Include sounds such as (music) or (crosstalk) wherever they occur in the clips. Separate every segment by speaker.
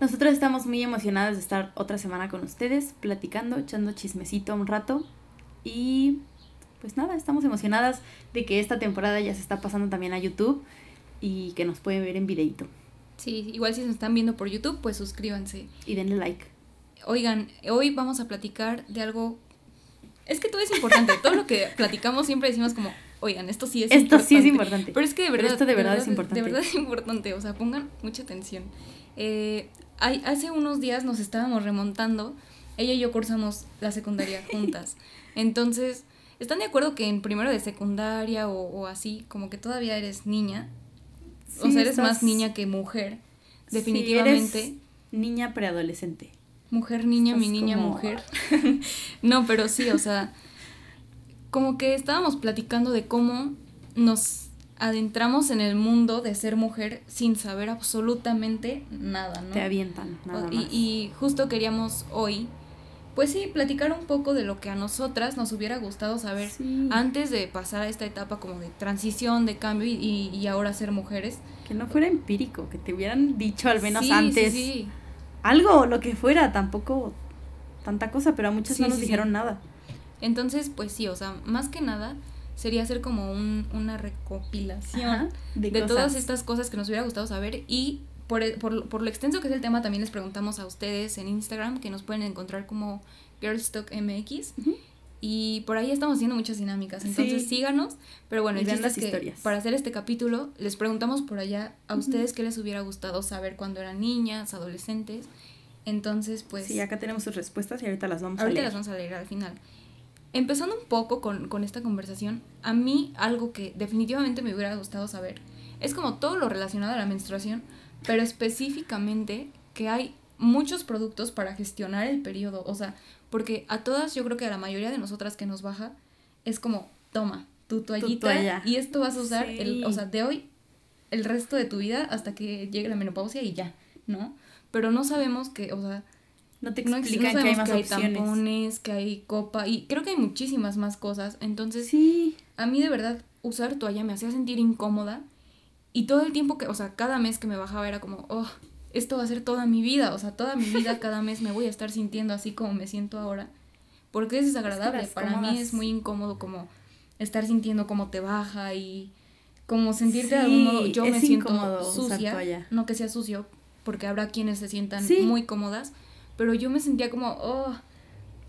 Speaker 1: Nosotros estamos muy emocionadas de estar otra semana con ustedes, platicando, echando chismecito un rato. Y pues nada, estamos emocionadas de que esta temporada ya se está pasando también a YouTube y que nos pueden ver en videito.
Speaker 2: Sí, igual si nos están viendo por YouTube, pues suscríbanse.
Speaker 1: Y denle like.
Speaker 2: Oigan, hoy vamos a platicar de algo... Es que todo es importante, todo lo que (laughs) platicamos siempre decimos como, oigan, esto sí es
Speaker 1: Esto
Speaker 2: importante.
Speaker 1: sí es importante.
Speaker 2: Pero es que de verdad...
Speaker 1: esto de verdad es importante.
Speaker 2: De verdad es importante, o sea, pongan mucha atención. Eh, hay, hace unos días nos estábamos remontando, ella y yo cursamos la secundaria (laughs) juntas. Entonces, ¿están de acuerdo que en primero de secundaria o, o así, como que todavía eres niña? o
Speaker 1: Sí,
Speaker 2: sea, eres
Speaker 1: estás-
Speaker 2: más niña que mujer,
Speaker 1: Sí,
Speaker 2: definitivamente.
Speaker 1: eres niña preadolescente.
Speaker 2: Mujer, niña, mi niña,
Speaker 1: como-
Speaker 2: mujer. (laughs) no, pero sí, o sea, como que estábamos platicando de cómo nos adentramos en el mundo de ser mujer sin saber absolutamente nada, ¿no?
Speaker 1: Te avientan, nada
Speaker 2: y,
Speaker 1: más.
Speaker 2: y justo queríamos hoy, pues sí, platicar un poco de lo que a nosotras nos hubiera gustado saber
Speaker 1: Sí.
Speaker 2: antes de pasar a esta etapa como de transición, de cambio y, y- y ahora ser mujeres.
Speaker 1: Que no fuera empírico, que te hubieran dicho al menos
Speaker 2: Sí,
Speaker 1: antes
Speaker 2: sí.
Speaker 1: algo, lo que fuera, tampoco tanta cosa, pero a muchas no nos dijeron nada.
Speaker 2: Entonces, pues sí, o sea, más que nada sería hacer como un, una recopilación
Speaker 1: Ajá,
Speaker 2: de,
Speaker 1: de
Speaker 2: todas estas cosas que nos hubiera gustado saber y por, el- por, por lo extenso que es el tema también les preguntamos a ustedes en Instagram que nos pueden encontrar como GirlsTalkMX
Speaker 1: Ujú.
Speaker 2: y por ahí estamos haciendo muchas dinámicas, entonces
Speaker 1: Sí.
Speaker 2: síganos, pero bueno, el chiste
Speaker 1: las
Speaker 2: es que
Speaker 1: historias.
Speaker 2: para hacer este capítulo les preguntamos por allá a
Speaker 1: Ujú.
Speaker 2: ustedes qué les hubiera gustado saber cuando eran niñas, adolescentes, entonces pues...
Speaker 1: sí, acá tenemos sus respuestas y ahorita las vamos a
Speaker 2: Ahorita
Speaker 1: leer.
Speaker 2: las vamos a leer al final. Empezando un poco con, con esta conversación, a mí algo que definitivamente me hubiera gustado saber es como todo lo relacionado a la menstruación, pero específicamente que hay muchos productos para gestionar el periodo. O sea, porque a todas, yo creo que a la mayoría de nosotras que nos baja, es como, toma, tu toallita
Speaker 1: toalla.
Speaker 2: y esto vas a usar, el, o sea, de hoy el resto de tu vida hasta que llegue la menopausia y ya, ¿no? Pero no sabemos que, o sea,
Speaker 1: No te explican
Speaker 2: no
Speaker 1: que hay más
Speaker 2: que hay
Speaker 1: opciones.
Speaker 2: tampones, que hay copa y creo que hay muchísimas más cosas. Entonces,
Speaker 1: Sí,
Speaker 2: a mí de verdad usar toalla me hacía sentir incómoda y todo el tiempo que, o sea, cada mes que me bajaba era como, oh, esto va a ser toda mi vida, o sea, toda mi vida cada mes me voy a estar sintiendo así como me siento ahora. Porque es desagradable,
Speaker 1: las
Speaker 2: para mí
Speaker 1: cómodas-
Speaker 2: es muy incómodo como estar sintiendo cómo te baja y como sentirte de algún modo, yo me
Speaker 1: es
Speaker 2: siento sucia, no que sea sucio, porque habrá quienes se sientan
Speaker 1: Sí.
Speaker 2: muy cómodas, pero yo me sentía como, oh,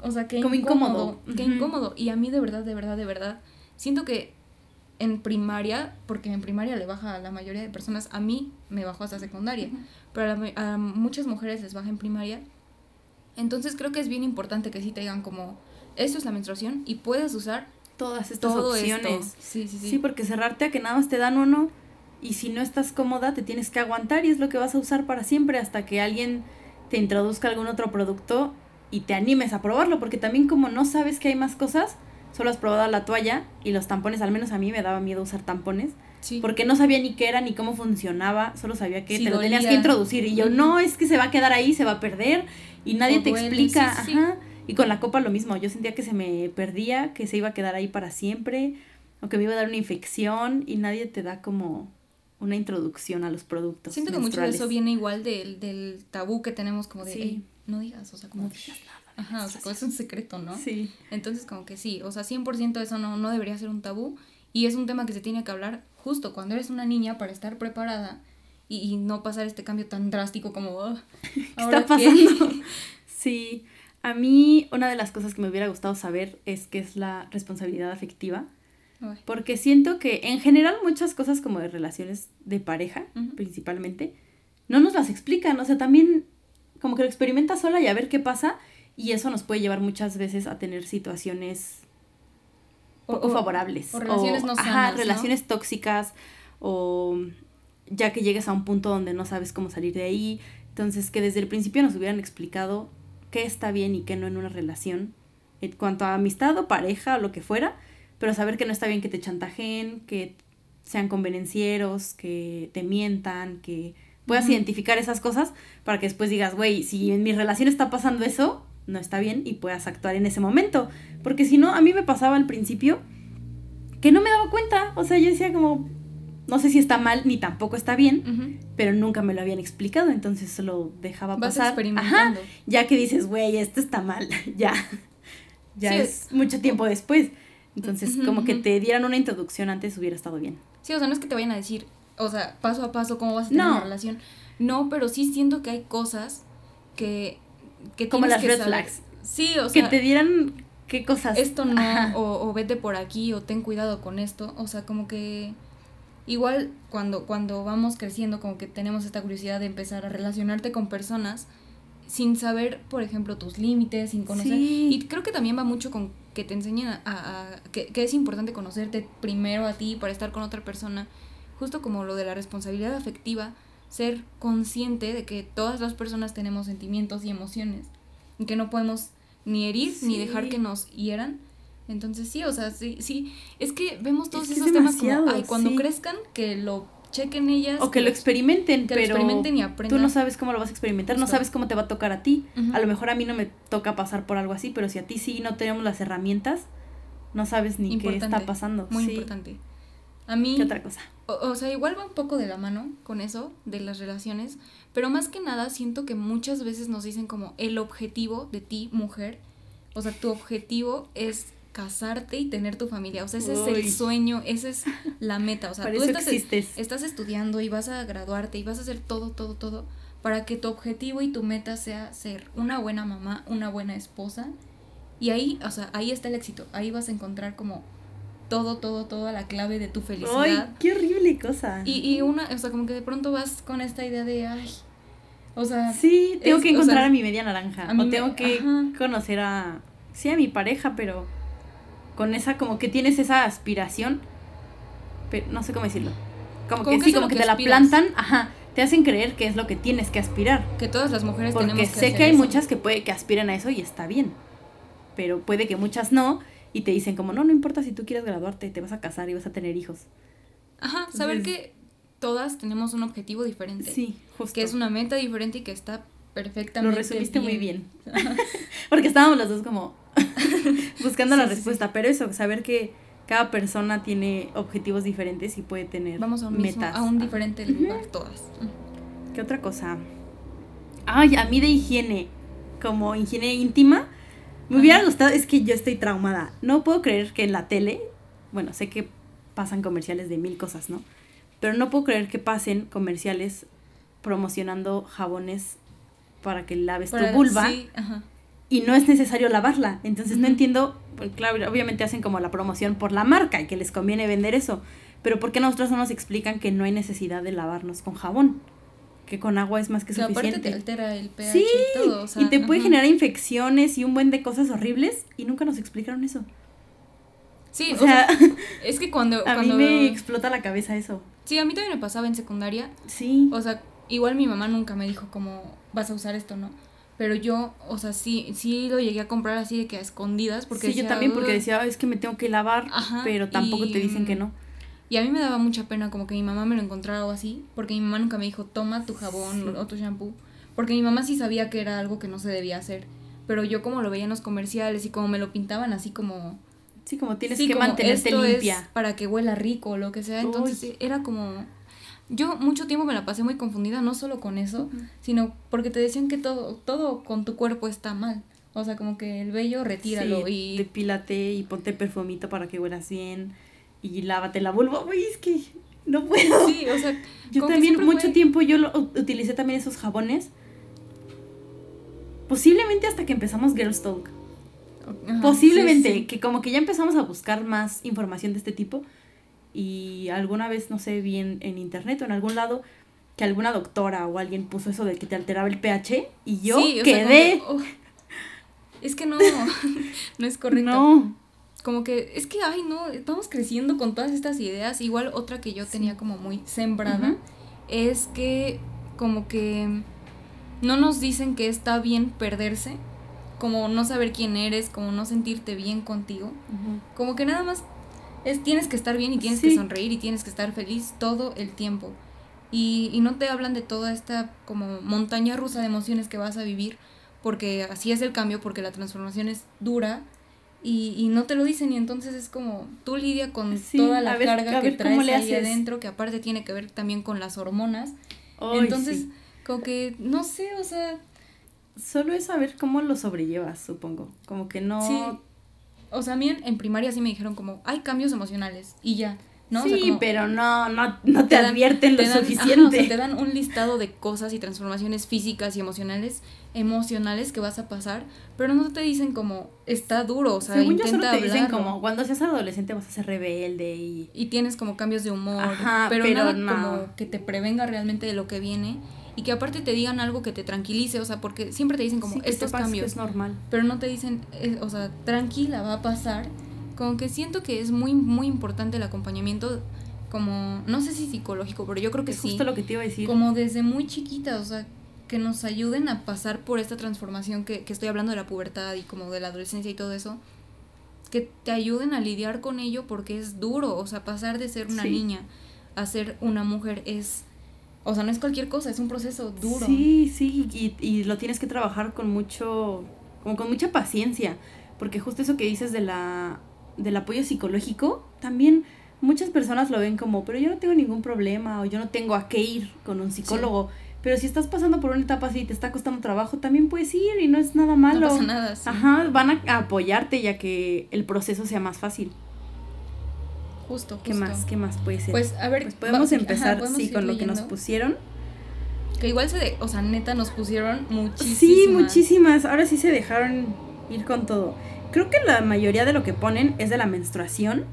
Speaker 2: o sea, qué
Speaker 1: Como
Speaker 2: incómodo,
Speaker 1: incómodo.
Speaker 2: qué
Speaker 1: Ujú.
Speaker 2: incómodo. Y a mí de verdad, de verdad, de verdad, siento que en primaria, porque en primaria le baja a la mayoría de personas, a mí me bajó hasta secundaria, pero a, la ma- a muchas mujeres les baja en primaria. Entonces creo que es bien importante que sí te digan como, esto es la menstruación y puedes usar
Speaker 1: todas estas
Speaker 2: todo
Speaker 1: opciones.
Speaker 2: esto. Sí, sí, sí.
Speaker 1: Sí, porque cerrarte a que nada más te dan uno y si no estás cómoda te tienes que aguantar y es lo que vas a usar para siempre hasta que alguien te introduzca algún otro producto y te animes a probarlo, porque también como no sabes que hay más cosas, solo has probado la toalla y los tampones, al menos a mí me daba miedo usar tampones,
Speaker 2: Sí.
Speaker 1: porque no sabía ni qué era ni cómo funcionaba, solo sabía que
Speaker 2: Sí,
Speaker 1: te lo tenías que introducir y yo no, es que se va a quedar ahí, se va a perder y nadie
Speaker 2: O
Speaker 1: te
Speaker 2: duele,
Speaker 1: explica,
Speaker 2: sí.
Speaker 1: ajá. Y con la copa lo mismo, yo sentía que se me perdía, que se iba a quedar ahí para siempre, o que me iba a dar una infección y nadie te da como una introducción a los productos.
Speaker 2: Siento que mucho de eso viene igual del, del tabú que tenemos como de,
Speaker 1: Sí.
Speaker 2: "Ey, no digas, o sea, como...
Speaker 1: No digas nada.
Speaker 2: Ajá, o sea, como es un secreto, ¿no?
Speaker 1: Sí.
Speaker 2: Entonces, como que sí, o sea, 100% eso no, no debería ser un tabú y es un tema que se tiene que hablar justo cuando eres una niña para estar preparada y, y no pasar este cambio tan drástico como, "Oh, (laughs)
Speaker 1: ¿Qué
Speaker 2: ¿ahora
Speaker 1: está
Speaker 2: qué?".
Speaker 1: pasando? (laughs) sí. A mí una de las cosas que me hubiera gustado saber es qué es la responsabilidad afectiva. Porque siento que en general muchas cosas como de relaciones de pareja, principalmente, no nos las explican. O sea, también como que lo experimentas sola y a ver qué pasa. Y eso nos puede llevar muchas veces a tener situaciones
Speaker 2: O-
Speaker 1: poco
Speaker 2: o-
Speaker 1: favorables.
Speaker 2: o relaciones no
Speaker 1: ajá,
Speaker 2: sanas, ¿no?
Speaker 1: relaciones tóxicas o ya que llegues a un punto donde no sabes cómo salir de ahí. Entonces, que desde el principio nos hubieran explicado qué está bien y qué no en una relación, en cuanto a amistad o pareja o lo que fuera, pero saber que no está bien que te chantajeen, que sean convenencieros, que te mientan, que puedas
Speaker 2: Ujú.
Speaker 1: identificar esas cosas para que después digas, güey, si en mi relación está pasando eso, no está bien y puedas actuar en ese momento. Porque si no, a mí me pasaba al principio que no me daba cuenta. O sea, yo decía como, no sé si está mal ni tampoco está bien,
Speaker 2: Ujú.
Speaker 1: pero nunca me lo habían explicado, entonces solo dejaba
Speaker 2: Vas
Speaker 1: pasar. Ajá, ya que dices, güey, esto está mal, (laughs) ya. Ya
Speaker 2: Sí,
Speaker 1: es mucho tiempo después. Entonces, como que te dieran una introducción antes hubiera estado bien.
Speaker 2: Sí, o sea, no es que te vayan a decir, o sea, paso a paso cómo vas a tener
Speaker 1: No.
Speaker 2: una relación. No, pero sí siento que hay cosas que, que
Speaker 1: Como las
Speaker 2: que
Speaker 1: red
Speaker 2: saber.
Speaker 1: flags.
Speaker 2: Sí, o
Speaker 1: que
Speaker 2: sea,
Speaker 1: te dieran qué cosas.
Speaker 2: esto no, o, o vete por aquí, o ten cuidado con esto. O sea, como que igual cuando, cuando vamos creciendo, como que tenemos esta curiosidad de empezar a relacionarte con personas sin saber, por ejemplo, tus límites, sin conocer.
Speaker 1: Sí.
Speaker 2: Y creo que también va mucho con que te enseñen a, a- a- que, que es importante conocerte primero a ti para estar con otra persona. Justo como lo de la responsabilidad afectiva, ser consciente de que todas las personas tenemos sentimientos y emociones y que no podemos ni herir ni dejar que nos hieran. Entonces sí, o sea, sí, sí, es que vemos todos
Speaker 1: Es que es
Speaker 2: esos temas como, ay, cuando
Speaker 1: sí.
Speaker 2: crezcan, que lo chequen ellas.
Speaker 1: O que lo experimenten,
Speaker 2: que lo
Speaker 1: pero
Speaker 2: experimenten y
Speaker 1: tú
Speaker 2: aprendan.
Speaker 1: no sabes cómo lo vas a experimentar, no sabes cómo te va a tocar a ti. A lo mejor a mí no me toca pasar por algo así, pero si a ti sí no tenemos las herramientas, no sabes ni qué está pasando.
Speaker 2: Muy
Speaker 1: Sí.
Speaker 2: importante. A mí,
Speaker 1: ¿Qué otra cosa?
Speaker 2: o, o sea, igual va un poco de la mano con eso, de las relaciones, pero más que nada siento que muchas veces nos dicen como el objetivo de ti, mujer, o sea, tu objetivo es casarte y tener tu familia, o sea, ese es el sueño, esa es la meta, o sea, (laughs)
Speaker 1: Para
Speaker 2: tú estás,
Speaker 1: existes.
Speaker 2: estás estudiando y vas a graduarte y vas a hacer todo, todo, todo, para que tu objetivo y tu meta sea ser una buena mamá, una buena esposa, y ahí, o sea, ahí está el éxito, ahí vas a encontrar como todo, todo, toda la clave de tu felicidad.
Speaker 1: ¡Ay, qué horrible cosa!
Speaker 2: Y, y una, o sea, como que de pronto vas con esta idea de, ay, o sea,
Speaker 1: sí, tengo
Speaker 2: es-
Speaker 1: que
Speaker 2: o
Speaker 1: encontrar
Speaker 2: sea,
Speaker 1: a mi media naranja.
Speaker 2: a
Speaker 1: o
Speaker 2: me-
Speaker 1: tengo que
Speaker 2: ajá.
Speaker 1: conocer a. Sí, a mi pareja, pero. Con esa, como que tienes esa aspiración. Pero no sé cómo decirlo. Como,
Speaker 2: Como
Speaker 1: que,
Speaker 2: que
Speaker 1: sí, como
Speaker 2: lo
Speaker 1: que,
Speaker 2: que
Speaker 1: te la plantan, ajá. Te hacen creer que es lo que tienes que aspirar.
Speaker 2: que todas las mujeres
Speaker 1: Porque
Speaker 2: tenemos que
Speaker 1: sé
Speaker 2: hacer
Speaker 1: que hay
Speaker 2: eso.
Speaker 1: muchas que puede que aspiren a eso y está bien. Pero puede que muchas no. Y te dicen como, no, no importa si tú quieres graduarte, te vas a casar y vas a tener hijos.
Speaker 2: Ajá, saber
Speaker 1: Entonces-
Speaker 2: que todas tenemos un objetivo diferente.
Speaker 1: Sí, justo.
Speaker 2: Que es una meta diferente y que está
Speaker 1: Lo
Speaker 2: perfectamente
Speaker 1: resumiste muy bien. (laughs) (laughs) Porque estábamos las dos como (laughs) buscando la
Speaker 2: sí,
Speaker 1: respuesta. Pero eso, saber que cada persona tiene objetivos diferentes y puede tener
Speaker 2: Vamos a un, mismo,
Speaker 1: metas.
Speaker 2: a un diferente lugar, todas.
Speaker 1: ¿Qué otra cosa? Ay, a mí de higiene, como higiene íntima, me hubiera gustado, es que yo estoy traumada. No puedo creer que en la tele, bueno, sé que pasan comerciales de mil cosas, ¿no? Pero no puedo creer que pasen comerciales promocionando jabones para que laves
Speaker 2: Para-
Speaker 1: tu vulva
Speaker 2: sí, ajá.
Speaker 1: Y no es necesario lavarla. Entonces no entiendo, pues, claro, obviamente hacen como la promoción por la marca y que les conviene vender eso, pero ¿por qué nosotros no nos explican que no hay necesidad de lavarnos con jabón? Que con agua es más que
Speaker 2: Que aparte te
Speaker 1: suficiente.
Speaker 2: altera el pH
Speaker 1: Sí,
Speaker 2: y todo. o sea,
Speaker 1: y te puede generar infecciones y un buen de cosas horribles y nunca nos explicaron eso.
Speaker 2: Sí,
Speaker 1: o sea, (laughs)
Speaker 2: es que cuando... (laughs)
Speaker 1: a
Speaker 2: cuando
Speaker 1: mí me explota la cabeza eso.
Speaker 2: Sí, a mí también me pasaba en secundaria.
Speaker 1: Sí.
Speaker 2: O sea, igual mi mamá nunca me dijo como vas a usar esto, ¿no? Pero yo, o sea, sí, sí lo llegué a comprar así de que a escondidas. Porque
Speaker 1: sí, yo también porque decía, "Ay, es que me tengo que lavar,
Speaker 2: Ajá,
Speaker 1: pero tampoco
Speaker 2: y,
Speaker 1: te dicen que no.
Speaker 2: Y a mí me daba mucha pena como que mi mamá me lo encontrara o así, porque mi mamá nunca me dijo, toma tu jabón
Speaker 1: Sí.
Speaker 2: o tu shampoo, porque mi mamá sí sabía que era algo que no se debía hacer, pero yo como lo veía en los comerciales y como me lo pintaban así como...
Speaker 1: Sí, como tienes
Speaker 2: sí,
Speaker 1: que
Speaker 2: como,
Speaker 1: mantenerte
Speaker 2: "Esto
Speaker 1: limpia.
Speaker 2: es para que huela rico o lo que sea, entonces
Speaker 1: Uy.
Speaker 2: era como... Yo mucho tiempo me la pasé muy confundida, no solo con eso, sino porque te decían que todo, todo con tu cuerpo está mal. O sea, como que el vello retíralo
Speaker 1: Sí,
Speaker 2: y...
Speaker 1: depílate y ponte perfumito para que huelas bien y lávate la vulva. Uy, es que no puedo.
Speaker 2: Sí, o sea...
Speaker 1: yo también mucho
Speaker 2: fue-
Speaker 1: tiempo yo lo, utilicé también esos jabones. Posiblemente hasta que empezamos Girls Talk.
Speaker 2: Ajá,
Speaker 1: Posiblemente,
Speaker 2: sí, sí.
Speaker 1: que como que ya empezamos a buscar más información de este tipo. Y alguna vez, no sé, vi en, en internet o en algún lado que alguna doctora o alguien puso eso de que te alteraba el pH y yo
Speaker 2: Sí, o sea, como
Speaker 1: quedé.
Speaker 2: que, oh, es que no, (laughs) no es correcto.
Speaker 1: no.
Speaker 2: Como que, es que, ay, no, vamos creciendo con todas estas ideas. Igual otra que yo tenía como muy sembrada es que como que no nos dicen que está bien perderse, como no saber quién eres, como no sentirte bien contigo. Como que nada más es, tienes que estar bien y tienes
Speaker 1: Sí.
Speaker 2: que sonreír y tienes que estar feliz todo el tiempo. Y, y no te hablan de toda esta como montaña rusa de emociones que vas a vivir, porque así es el cambio, porque la transformación es dura y, y no te lo dicen y entonces es como tú lidia con toda la carga que traes ahí adentro, que aparte tiene que ver también con las hormonas. entonces, como que, no sé, o sea...
Speaker 1: Solo es saber cómo lo sobrellevas, supongo. Como que no...
Speaker 2: O sea, a mí en primaria sí me dijeron como, hay cambios emocionales y ya.
Speaker 1: Sí, pero no, no, no te, advierten lo suficiente.
Speaker 2: te dan un listado de cosas y transformaciones físicas y emocionales, emocionales que vas a pasar, pero no te dicen como está duro, o sea,
Speaker 1: Según yo solo te dicen como cuando seas adolescente vas a ser rebelde y
Speaker 2: y tienes como cambios de humor, pero, nada como que te prevenga realmente de lo que viene y que aparte te digan algo que te tranquilice, o sea, porque siempre te dicen como estos cambios
Speaker 1: es normal,
Speaker 2: pero no te dicen, eh, o sea, tranquila, va a pasar como que siento que es muy, muy importante el acompañamiento como, no sé si psicológico, pero yo creo que
Speaker 1: es
Speaker 2: sí.
Speaker 1: justo lo que te iba a decir.
Speaker 2: Como desde muy chiquita, o sea, que nos ayuden a pasar por esta transformación que, que estoy hablando de la pubertad y como de la adolescencia y todo eso, que te ayuden a lidiar con ello porque es duro, o sea, pasar de ser una niña a ser una mujer es, o sea, no es cualquier cosa, es un proceso duro.
Speaker 1: Sí, sí, y, y lo tienes que trabajar con mucho, como con mucha paciencia, porque justo eso que dices de la del apoyo psicológico, también muchas personas lo ven como, pero yo no tengo ningún problema o yo no tengo a qué ir con un psicólogo. Pero si estás pasando por una etapa así y te está costando trabajo, también puedes ir y no es nada malo.
Speaker 2: No pasa nada.
Speaker 1: Ajá, van a apoyarte ya que el proceso sea más fácil.
Speaker 2: Justo,
Speaker 1: ¿Qué más? ¿Qué más puede ser?
Speaker 2: Pues a ver,
Speaker 1: pues podemos empezar sí con lo que nos pusieron.
Speaker 2: Que igual se de, o sea, neta nos pusieron muchísimas.
Speaker 1: Sí, muchísimas. Ahora sí se dejaron ir con todo. Creo que la mayoría de lo que ponen es de la menstruación.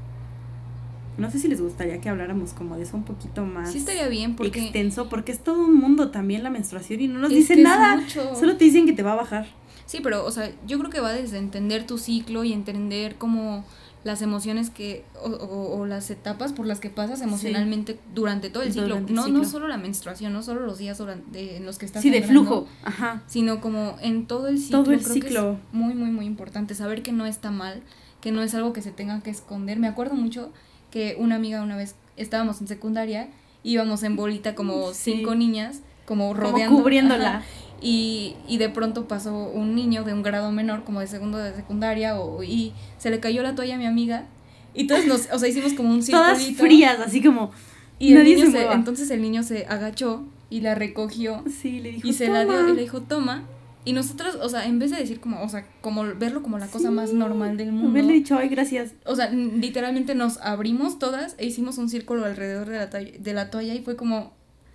Speaker 1: No sé si les gustaría que habláramos como de eso un poquito más.
Speaker 2: Sí estaría bien porque
Speaker 1: extenso porque es todo un mundo también la menstruación y no nos dicen nada. Solo te dicen que te va a bajar.
Speaker 2: Sí, pero o sea, yo creo que va desde entender tu ciclo y entender cómo las emociones que o, o, las etapas por las que pasas emocionalmente durante todo el ciclo. no, no solo la menstruación, no solo los días durante, en los que estás.
Speaker 1: Sí, de flujo, ajá.
Speaker 2: Sino como en todo el ciclo.
Speaker 1: Todo el ciclo.
Speaker 2: es muy, muy, muy importante saber que no está mal, que no es algo que se tenga que esconder. Me acuerdo mucho que una amiga una vez estábamos en secundaria, íbamos en bolita como cinco niñas, como rodeando.
Speaker 1: Como cubriéndola.
Speaker 2: Y, y, de pronto pasó un niño de un grado menor, como de segundo de secundaria, o, y se le cayó la toalla a mi amiga. Y todos nos, o sea, hicimos como un
Speaker 1: círculo. Todas frías, así como.
Speaker 2: Y el niño se, entonces el niño se agachó y la recogió.
Speaker 1: Sí, le dijo.
Speaker 2: Y se la dio y le dijo, toma. Y nosotros, o sea, en vez de decir como, o sea, como verlo como la cosa más normal del mundo.
Speaker 1: Haberle dicho, ay, gracias.
Speaker 2: O sea, literalmente nos abrimos todas e hicimos un círculo alrededor de la, de la toalla y fue como,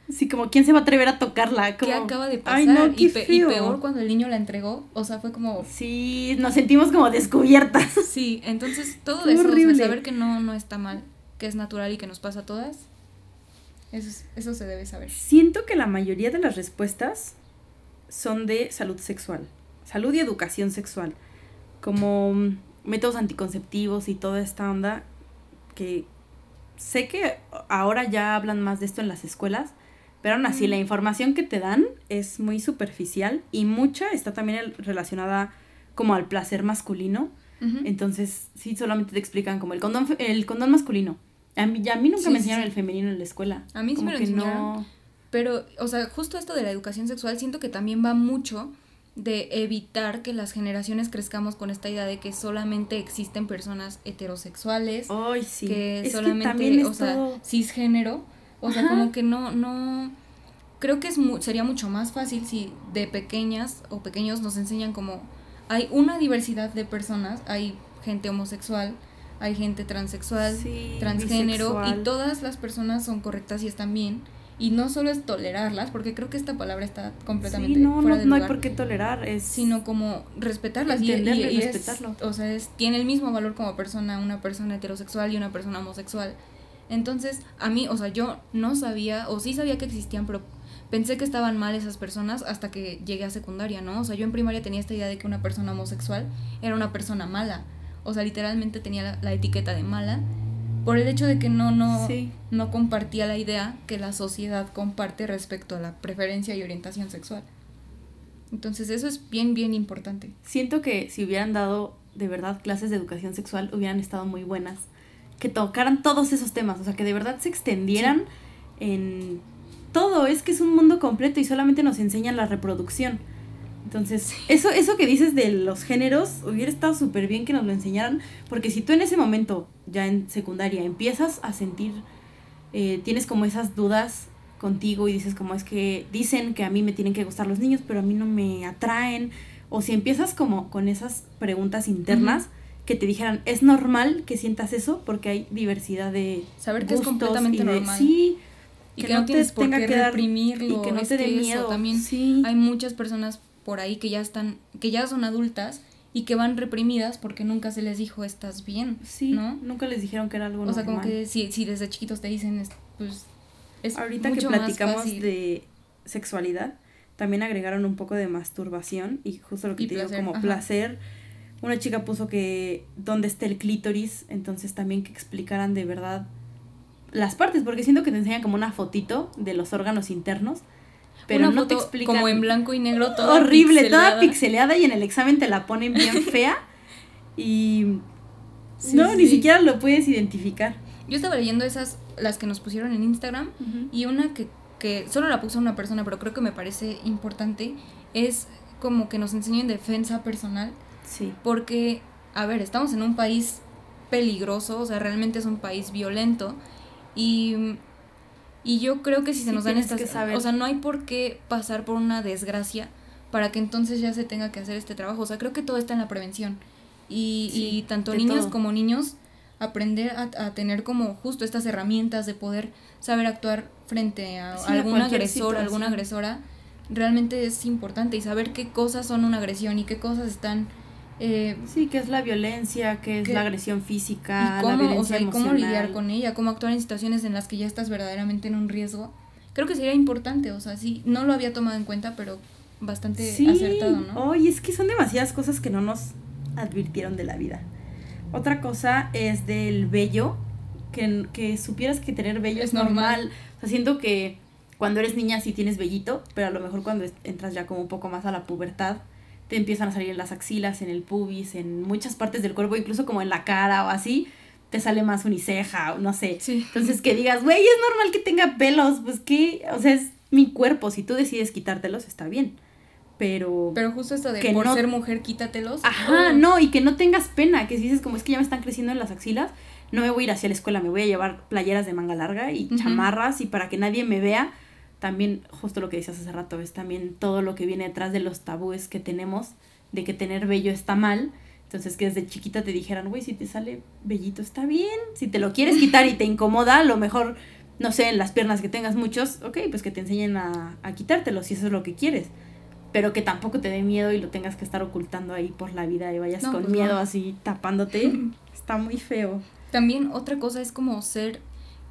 Speaker 1: Sí, como quién se va a atrever a tocarla.
Speaker 2: ¿Qué acaba de pasar? Ay, no, qué y, peor cuando el niño la entregó. O sea, fue como.
Speaker 1: Sí, nos sentimos como descubiertas.
Speaker 2: Sí, entonces todo eso, o saber que no, no está mal, que es natural y que nos pasa a todas, eso, eso se debe saber.
Speaker 1: Siento que la mayoría de las respuestas son de salud sexual, salud y educación sexual, como métodos anticonceptivos y toda esta onda que sé que ahora ya hablan más de esto en las escuelas, pero aún así, la información que te dan es muy superficial y mucha está también relacionada como al placer masculino. Entonces, sí, solamente te explican como el condón, el condón masculino. A mí, a mí nunca me enseñaron el femenino en la escuela.
Speaker 2: A mí sí me lo enseñaron. Pero, o sea, justo esto de la educación sexual siento que también va mucho de evitar que las generaciones crezcamos con esta idea de que solamente existen personas heterosexuales,
Speaker 1: Ay, sí.
Speaker 2: que solamente, o sea, cisgénero, o sea, como que no, no, creo que es sería mucho más fácil si de pequeñas o pequeños nos enseñan como hay una diversidad de personas, hay gente homosexual, hay gente transexual, transgénero y todas las personas son correctas y están bien. Y no solo es tolerarlas, porque creo que esta palabra está completamente
Speaker 1: no,
Speaker 2: fuera
Speaker 1: no, no hay por qué tolerar, es
Speaker 2: sino como respetarlas y, y, respetarlo. o sea, es, tiene el mismo valor como persona una persona heterosexual y una persona homosexual. Entonces, a mí, o sea, yo no sabía, o sí sabía que existían, pero pensé que estaban mal esas personas hasta que llegué a secundaria, ¿no? O sea, yo en primaria tenía esta idea de que una persona homosexual era una persona mala. O sea, literalmente tenía la, etiqueta de mala por el hecho de que no, no, no compartía la idea que la sociedad comparte respecto a la preferencia y orientación sexual. Entonces eso es bien, bien importante.
Speaker 1: Siento que si hubieran dado de verdad clases de educación sexual hubieran estado muy buenas que tocaran todos esos temas, o sea, que de verdad se extendieran en todo, es que es un mundo completo y solamente nos enseñan la reproducción. Entonces, eso, eso que dices de los géneros, hubiera estado súper bien que nos lo enseñaran, porque si tú en ese momento, ya en secundaria, empiezas a sentir, eh, tienes como esas dudas contigo y dices como es que dicen que a mí me tienen que gustar los niños, pero a mí no me atraen, o si empiezas como con esas preguntas internas, que te dijeran, es normal que sientas eso, porque hay diversidad de...
Speaker 2: Saber que es completamente normal.
Speaker 1: Sí,
Speaker 2: y que, no, tienes por qué reprimirlo.
Speaker 1: Y que no te dé miedo.
Speaker 2: también
Speaker 1: sí.
Speaker 2: hay muchas personas por ahí que ya están, que ya son adultas y que van reprimidas porque nunca se les dijo estás bien,
Speaker 1: sí,
Speaker 2: ¿no?
Speaker 1: Nunca les dijeron que era algo
Speaker 2: O sea, como que si, si desde chiquitos te dicen, pues es
Speaker 1: Ahorita que platicamos de sexualidad, también agregaron un poco de masturbación y justo lo que te digo como placer. Una chica puso que dónde está el clítoris, entonces también que explicaran de verdad las partes, porque siento que te enseñan como una fotito de los órganos internos, pero no te explican.
Speaker 2: Como en blanco y negro, toda
Speaker 1: Horrible, toda pixeleada y en el examen te la ponen bien (laughs) fea y. no, ni siquiera lo puedes identificar.
Speaker 2: Yo estaba leyendo esas, las que nos pusieron en Instagram, y una que, que solo la puso una persona, pero creo que me parece importante, es como que nos enseñen defensa personal.
Speaker 1: Sí.
Speaker 2: Porque, a ver, estamos en un país peligroso, o sea, realmente es un país violento. Y, y yo creo que si se nos dan estas... O sea, no hay por qué pasar por una desgracia para que entonces ya se tenga que hacer este trabajo. O sea, creo que todo está en la prevención. Y, y tanto niños como niños aprender a, a, tener como justo estas herramientas de poder saber actuar frente a algún agresor, alguna agresora, realmente es importante y saber qué cosas son una agresión y qué cosas están eh,
Speaker 1: sí, qué es la violencia, qué es la agresión física,
Speaker 2: cómo,
Speaker 1: la violencia
Speaker 2: o sea, y cómo lidiar con ella, cómo actuar en situaciones en las que ya estás verdaderamente en un riesgo. Creo que sería importante, o sea, sí, no lo había tomado en cuenta, pero bastante acertado, ¿no?
Speaker 1: Oye, es que son demasiadas cosas que no nos advirtieron de la vida. Otra cosa es del vello, que, que supieras que tener vello es, normal. O sea, siento que cuando eres niña sí tienes vellito, pero a lo mejor cuando entras ya como un poco más a la pubertad, te empiezan a salir en las axilas, en el pubis, en muchas partes del cuerpo, incluso como en la cara o así, te sale más uniceja, o no sé. Entonces que digas, güey, es normal que tenga pelos, pues que, o sea, es mi cuerpo, si tú decides quitártelos, está bien. Pero.
Speaker 2: Pero justo esto de que por ser mujer, quítatelos.
Speaker 1: Ajá, no, y que no tengas pena, que si dices, como es que ya me están creciendo en las axilas, no me voy a ir hacia la escuela, me voy a llevar playeras de manga larga y chamarras y para que nadie me vea también justo lo que decías hace rato, es también todo lo que viene detrás de los tabúes que tenemos, de que tener vello está mal. Entonces que desde chiquita te dijeran, güey, si te sale vellito está bien, si te lo quieres quitar y te incomoda, a lo mejor, no sé, en las piernas que tengas muchos, ok, pues que te enseñen a, a quitártelo si eso es lo que quieres. Pero que tampoco te dé miedo y lo tengas que estar ocultando ahí por la vida y vayas con pues miedo así tapándote. (laughs) está muy feo.
Speaker 2: También otra cosa es como ser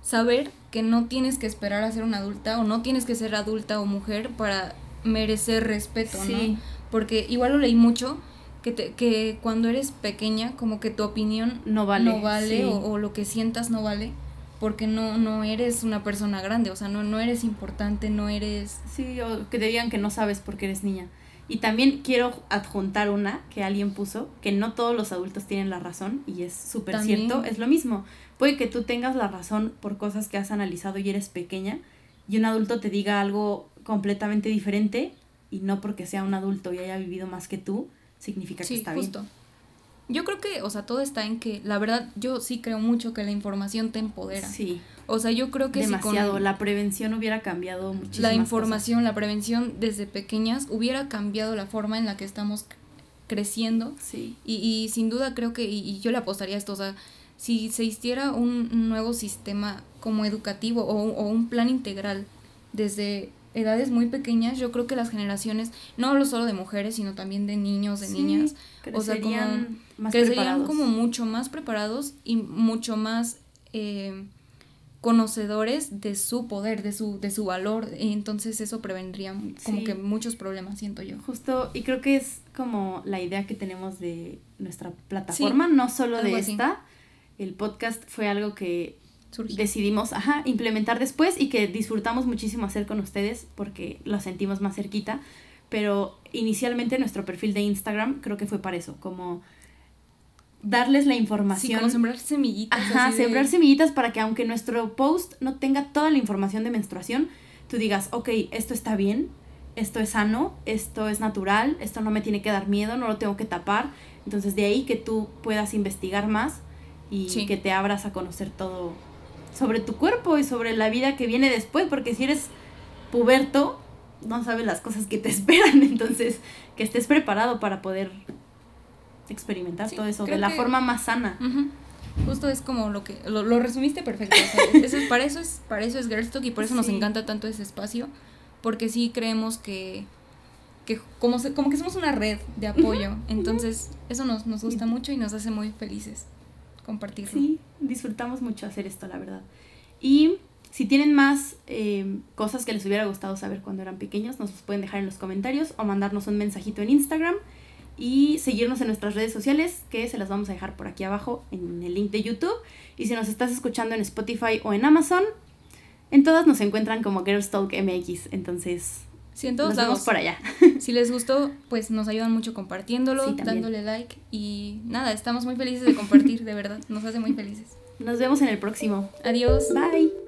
Speaker 2: saber que no tienes que esperar a ser una adulta o no tienes que ser adulta o mujer para merecer respeto, ¿no? Porque igual lo leí mucho, que, te, que cuando eres pequeña, como que tu opinión
Speaker 1: no vale,
Speaker 2: no vale o, lo que sientas no vale, porque no, no eres una persona grande, o sea, no, no eres importante, no eres...
Speaker 1: Sí, o que te digan que no sabes porque eres niña. Y también quiero adjuntar una que alguien puso, que no todos los adultos tienen la razón, y es súper cierto, es lo mismo. Puede que tú tengas la razón por cosas que has analizado y eres pequeña, y un adulto te diga algo completamente diferente, y no porque sea un adulto y haya vivido más que tú, significa que está justo. bien.
Speaker 2: Yo creo que, o sea, todo está en que, la verdad, yo sí creo mucho que la información te empodera.
Speaker 1: Sí.
Speaker 2: O sea, yo creo que
Speaker 1: demasiado. la prevención hubiera cambiado muchísimo.
Speaker 2: La información, la prevención desde pequeñas hubiera cambiado la forma en la que estamos creciendo.
Speaker 1: Sí.
Speaker 2: Y, y sin duda creo que, y, y yo le apostaría a esto, o sea, si se hiciera un nuevo sistema como educativo o, o, un plan integral desde edades muy pequeñas, yo creo que las generaciones, no hablo solo de mujeres, sino también de niños, de niñas, o sea, como, más crecerían como mucho más preparados y mucho más eh, conocedores de su poder, de su, de su valor, entonces eso prevendría como que muchos problemas, siento yo.
Speaker 1: Justo, y creo que es como la idea que tenemos de nuestra plataforma, no solo de esta, el podcast fue algo que decidimos ajá, implementar después y que disfrutamos muchísimo hacer con ustedes porque lo sentimos más cerquita. Pero inicialmente nuestro perfil de Instagram creo que fue para eso, como darles la información. Sí,
Speaker 2: como sembrar semillitas.
Speaker 1: Ajá, sembrar semillitas para que aunque nuestro post no tenga toda la información de menstruación, tú digas, ok, esto está bien, esto es sano, esto es natural, esto no me tiene que dar miedo, no lo tengo que tapar. Entonces de ahí que tú puedas investigar más y que te abras a conocer todo sobre tu cuerpo y sobre la vida que viene después, porque si eres puberto, no sabes las cosas que te (laughs) esperan, entonces que estés preparado para poder experimentar todo eso de la forma más sana.
Speaker 2: Justo es como lo que lo, resumiste perfecto. eso es, para eso es para eso es Girls Talk y por eso nos encanta tanto ese espacio, porque sí creemos que que como como que somos una red de apoyo, entonces eso nos nos gusta mucho y nos hace muy felices compartirlo.
Speaker 1: Sí, disfrutamos mucho hacer esto, la verdad. Y si tienen más eh, cosas que les hubiera gustado saber cuando eran pequeños, nos los pueden dejar en los comentarios o mandarnos un mensajito en Instagram y seguirnos en nuestras redes sociales que se las vamos a dejar por aquí abajo en el link de YouTube. Y si nos estás escuchando en Spotify o en Amazon, en todas nos encuentran como Girls Talk MX. Entonces,
Speaker 2: sí, en todos
Speaker 1: nos por allá. (laughs)
Speaker 2: Si les gustó, pues nos ayudan mucho compartiéndolo, dándole like y nada, estamos muy felices de compartir, de verdad, nos hace muy felices.
Speaker 1: Nos vemos en el próximo.
Speaker 2: Adiós.
Speaker 1: Bye.